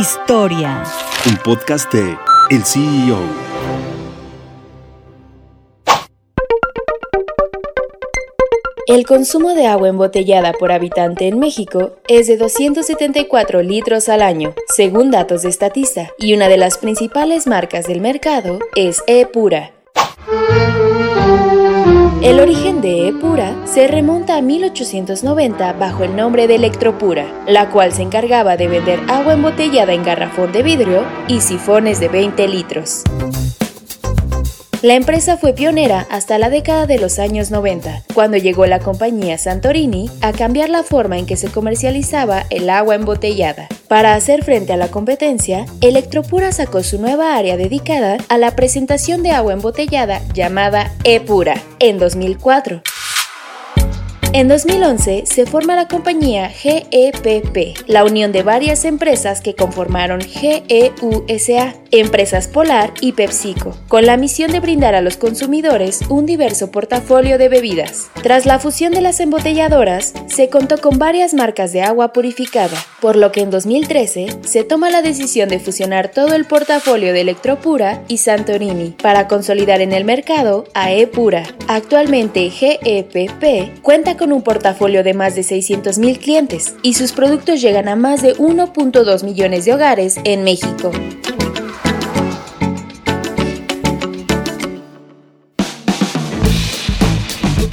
Historia. Un podcast de El CEO. El consumo de agua embotellada por habitante en México es de 274 litros al año, según datos de Statista, y una de las principales marcas del mercado es E-Pura. El origen de E-Pura se remonta a 1890 bajo el nombre de Electropura, la cual se encargaba de vender agua embotellada en garrafón de vidrio y sifones de 20 litros. La empresa fue pionera hasta la década de los años 90, cuando llegó la compañía Santorini a cambiar la forma en que se comercializaba el agua embotellada. Para hacer frente a la competencia, Electropura sacó su nueva área dedicada a la presentación de agua embotellada llamada E-Pura en 2004. En 2011 se forma la compañía GEPP, la unión de varias empresas que conformaron GEUSA, Empresas Polar y PepsiCo, con la misión de brindar a los consumidores un diverso portafolio de bebidas. Tras la fusión de las embotelladoras, se contó con varias marcas de agua purificada, por lo que en 2013 se toma la decisión de fusionar todo el portafolio de Electropura y Santorini para consolidar en el mercado a E-Pura. Actualmente GEPP cuenta con un portafolio de más de 600.000 clientes y sus productos llegan a más de 1.2 millones de hogares en México.